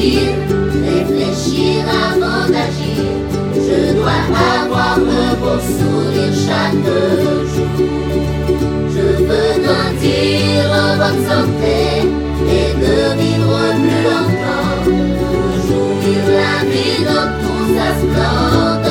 réfléchir avant d'agir. Je dois avoir le beau sourire chaque jour. Je veux grandir en bonne santé et de vivre plus longtemps. Pour jouir la vie dans tout sa.